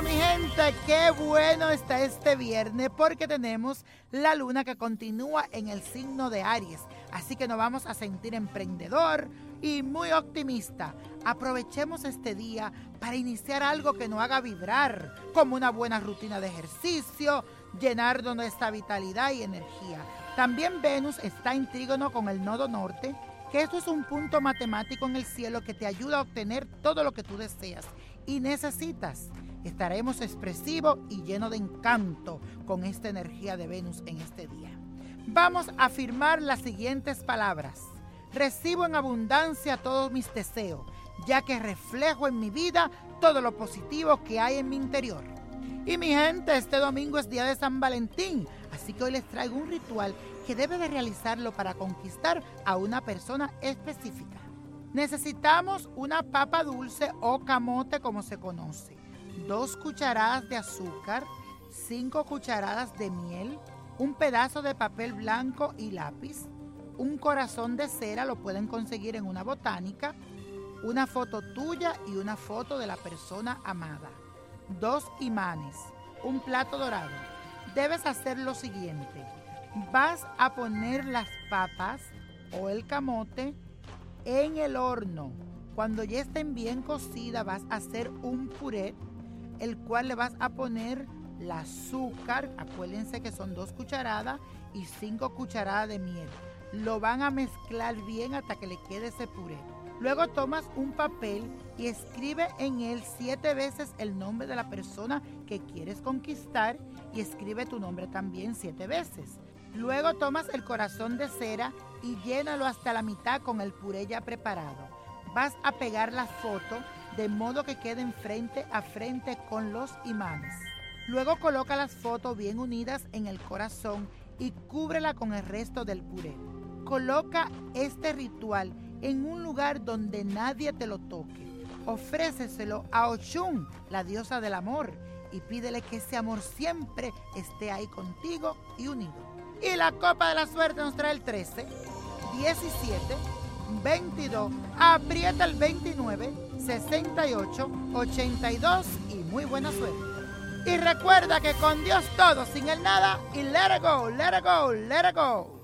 gente, qué bueno está este viernes porque tenemos la luna que continúa en el signo de Aries. Así que nos vamos a sentir emprendedor y muy optimista. Aprovechemos este día para iniciar algo que nos haga vibrar, como una buena rutina de ejercicio, llenar de nuestra vitalidad y energía. También Venus está en trígono con el nodo norte, que esto es un punto matemático en el cielo que te ayuda a obtener todo lo que tú deseas y necesitas. Estaremos expresivos y llenos de encanto con esta energía de Venus en este día. Vamos a afirmar las siguientes palabras. Recibo en abundancia todos mis deseos, ya que reflejo en mi vida todo lo positivo que hay en mi interior. Y mi gente, este domingo es día de San Valentín, así que hoy les traigo un ritual que debe de realizarlo para conquistar a una persona específica. Necesitamos una papa dulce o camote como se conoce, dos cucharadas de azúcar, cinco cucharadas de miel, un pedazo de papel blanco y lápiz, un corazón de cera, lo pueden conseguir en una botánica, una foto tuya y una foto de la persona amada, dos imanes, un plato dorado. Debes hacer lo siguiente, vas a poner las papas o el camote en el horno. Cuando ya estén bien cocidas vas a hacer un puré, el cual le vas a poner el azúcar, acuérdense que son dos cucharadas y cinco cucharadas de miel. Lo van a mezclar bien hasta que le quede ese puré. Luego tomas un papel y escribe en él siete veces el nombre de la persona que quieres conquistar y escribe tu nombre también siete veces. Luego tomas el corazón de cera y llénalo hasta la mitad con el puré ya preparado. Vas a pegar la foto de modo que queden frente a frente con los imanes. Luego coloca las fotos bien unidas en el corazón y cúbrela con el resto del puré. Coloca este ritual en un lugar donde nadie te lo toque. Ofréceselo a Ochun, la diosa del amor, y pídele que ese amor siempre esté ahí contigo y unido. Y la copa de la suerte nos trae el 13, 17, 22, aprieta el 29, 68, 82 y muy buena suerte. Y recuerda que con Dios todo, sin el nada, y let it go, let it go, let it go.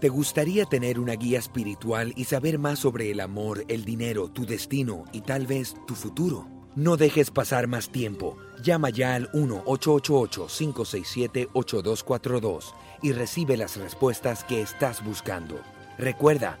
¿Te gustaría tener una guía espiritual y saber más sobre el amor, el dinero, tu destino y tal vez tu futuro? No dejes pasar más tiempo. Llama ya al 1-888-567-8242 y recibe las respuestas que estás buscando. Recuerda,